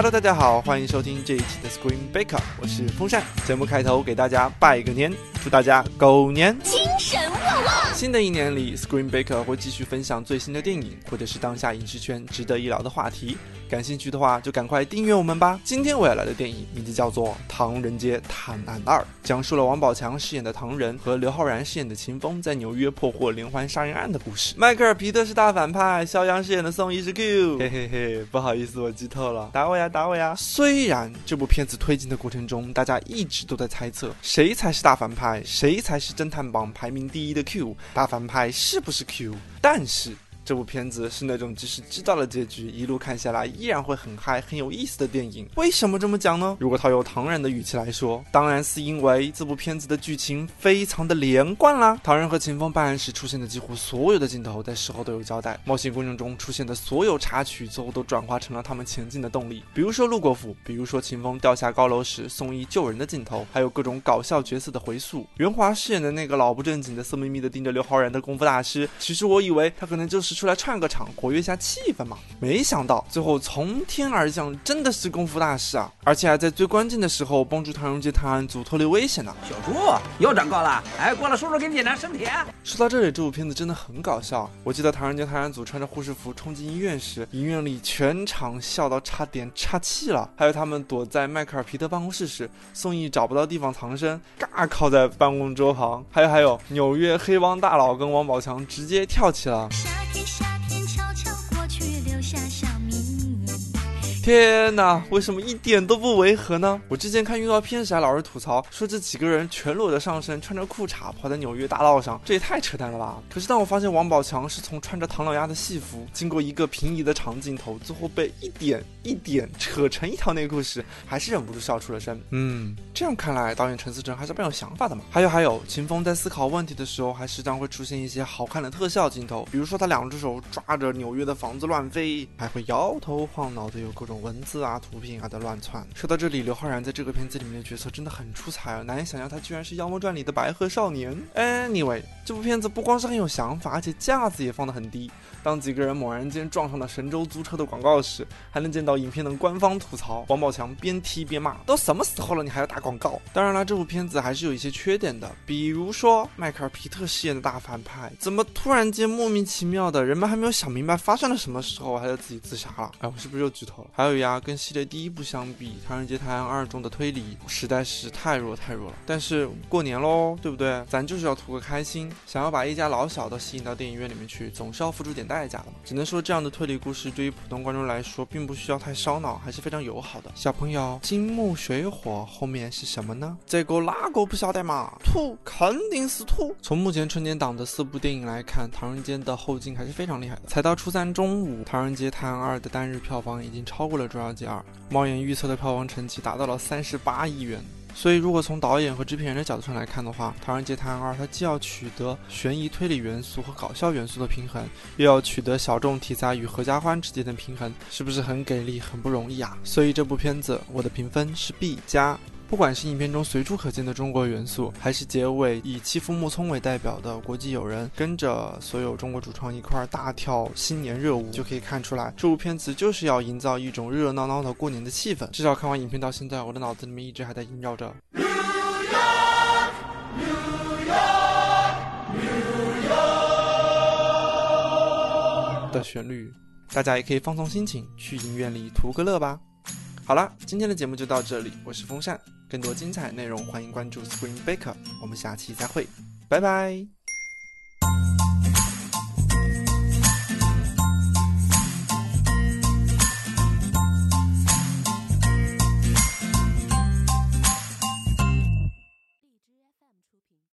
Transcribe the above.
Hello，大家好，欢迎收听这一期的 Screen Baker，我是风扇。节目开头给大家拜个年，祝大家狗年精神旺旺。新的一年里，Screen Baker 会继续分享最新的电影，或者是当下影视圈值得一聊的话题。感兴趣的话，就赶快订阅我们吧。今天我要来的电影名字叫做《唐人街探案二》，讲述了王宝强饰演的唐人和刘昊然饰演的秦风在纽约破获连环杀人案的故事。迈克尔·皮特是大反派，肖央饰演的宋轶是 Q。嘿嘿嘿，不好意思，我剧透了，打我呀，打我呀！虽然这部片子推进的过程中，大家一直都在猜测谁才是大反派，谁才是侦探榜排名第一的 Q，大反派是不是 Q？但是。这部片子是那种即使知道了结局，一路看下来依然会很嗨、很有意思的电影。为什么这么讲呢？如果套用唐人的语气来说，当然是因为这部片子的剧情非常的连贯啦。唐人和秦风办案时出现的几乎所有的镜头，在事后都有交代。冒险过程中出现的所有插曲，最后都转化成了他们前进的动力。比如说陆国府，比如说秦风掉下高楼时宋轶救人的镜头，还有各种搞笑角色的回溯。袁华饰演的那个老不正经的、色眯眯的盯着刘昊然的功夫大师，其实我以为他可能就是。出来串个场，活跃一下气氛嘛。没想到最后从天而降，真的是功夫大师啊！而且还在最关键的时候帮助唐人街探案组脱离危险呢。小朱又长高了，哎，过来叔叔给你检查身体。说到这里，这部片子真的很搞笑。我记得唐人街探案组穿着护士服冲进医院时，医院里全场笑到差点岔气了。还有他们躲在迈克尔皮特办公室时，宋轶找不到地方藏身，尬靠在办公桌旁。还有还有，纽约黑帮大佬跟王宝强直接跳起了。shine. 天哪，为什么一点都不违和呢？我之前看预告片时还老是吐槽，说这几个人全裸着上身，穿着裤衩跑在纽约大道上，这也太扯淡了吧！可是当我发现王宝强是从穿着唐老鸭的戏服，经过一个平移的长镜头，最后被一点一点扯成一条内裤时，还是忍不住笑出了声。嗯，这样看来，导演陈思诚还是蛮有想法的嘛。还有还有，秦风在思考问题的时候，还时常会出现一些好看的特效镜头，比如说他两只手抓着纽约的房子乱飞，还会摇头晃脑的有各种。文字啊，图片啊的乱窜。说到这里，刘昊然在这个片子里面的角色真的很出彩啊，难以想象他居然是《妖魔传》里的白鹤少年。Anyway，这部片子不光是很有想法，而且架子也放得很低。当几个人猛然间撞上了神州租车的广告时，还能见到影片的官方吐槽：王宝强边踢边骂，都什么时候了，你还要打广告？当然了，这部片子还是有一些缺点的，比如说迈克尔皮特饰演的大反派，怎么突然间莫名其妙的，人们还没有想明白发生了什么时候，他就自己自杀了？哎，我是不是又剧透了？还有呀，跟系列第一部相比，《唐人街探案二》中的推理实在是太弱太弱了。但是过年喽，对不对？咱就是要图个开心，想要把一家老小都吸引到电影院里面去，总是要付出点代价的嘛。只能说，这样的推理故事对于普通观众来说，并不需要太烧脑，还是非常友好的。小朋友，金木水火后面是什么呢？这个哪个不晓得嘛？兔，肯定是兔。从目前春节档的四部电影来看，《唐人街》的后劲还是非常厉害的。才到初三中午，《唐人街探案二》的单日票房已经超过了《捉妖记二》，猫眼预测的票房成绩达到了三十八亿元。所以，如果从导演和制片人的角度上来看的话，《唐人街探案二》它既要取得悬疑推理元素和搞笑元素的平衡，又要取得小众题材与合家欢之间的平衡，是不是很给力、很不容易啊？所以这部片子我的评分是 B 加。不管是影片中随处可见的中国元素，还是结尾以欺负木聪为代表的国际友人跟着所有中国主创一块大跳新年热舞，就可以看出来，这部片子就是要营造一种热热闹闹的过年的气氛。至少看完影片到现在，我的脑子里面一直还在萦绕着的旋律。大家也可以放松心情，去影院里图个乐吧。好了，今天的节目就到这里，我是风扇。更多精彩内容，欢迎关注 Screen Baker。我们下期再会，拜拜。